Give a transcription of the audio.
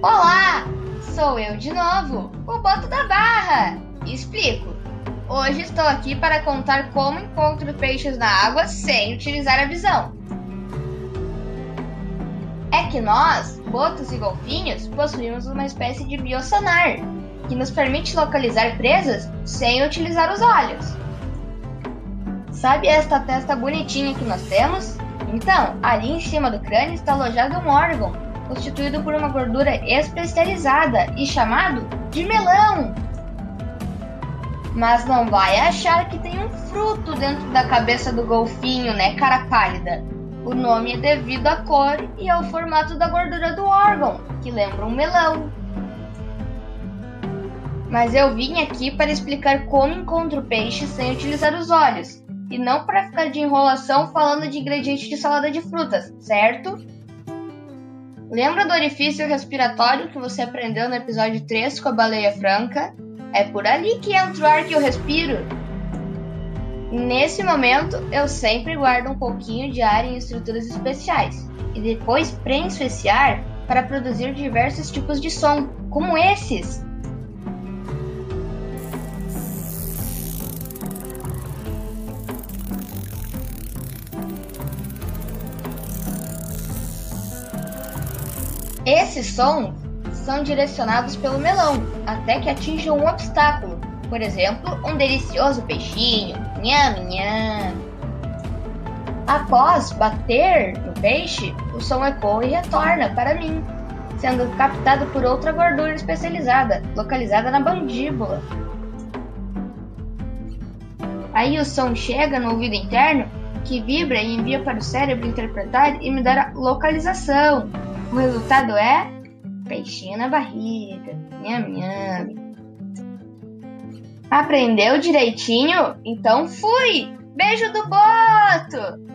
Olá! Sou eu de novo, o Boto da Barra. Explico. Hoje estou aqui para contar como encontro peixes na água sem utilizar a visão. É que nós, botos e golfinhos, possuímos uma espécie de biosonar que nos permite localizar presas sem utilizar os olhos. Sabe esta testa bonitinha que nós temos? Então, ali em cima do crânio está alojado um órgão constituído por uma gordura especializada e chamado de melão. Mas não vai achar que tem um fruto dentro da cabeça do golfinho, né, cara pálida? O nome é devido à cor e ao formato da gordura do órgão, que lembra um melão. Mas eu vim aqui para explicar como encontro peixe sem utilizar os olhos, e não para ficar de enrolação falando de ingredientes de salada de frutas, certo? Lembra do orifício respiratório que você aprendeu no episódio 3 com a baleia franca? É por ali que entra o ar que eu respiro. Nesse momento, eu sempre guardo um pouquinho de ar em estruturas especiais e depois prenso esse ar para produzir diversos tipos de som, como esses. Esses sons são direcionados pelo melão até que atinjam um obstáculo, por exemplo, um delicioso peixinho. Nham, nham. Após bater no peixe, o som ecoa e retorna para mim, sendo captado por outra gordura especializada, localizada na mandíbula. Aí o som chega no ouvido interno, que vibra e envia para o cérebro interpretar e me dar a localização. O resultado é peixinho na barriga. Nham, nham. Aprendeu direitinho? Então fui! Beijo do Boto!